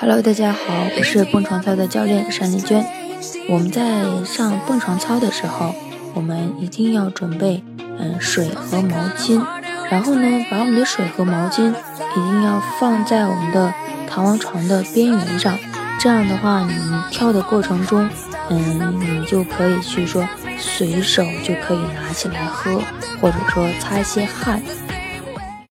hello 大家好，我是蹦床操的教练单丽娟。我们在上蹦床操的时候，我们一定要准备嗯水和毛巾。然后呢，把我们的水和毛巾一定要放在我们的弹簧床的边缘上。这样的话，你跳的过程中，嗯，你就可以去说随手就可以拿起来喝，或者说擦一些汗。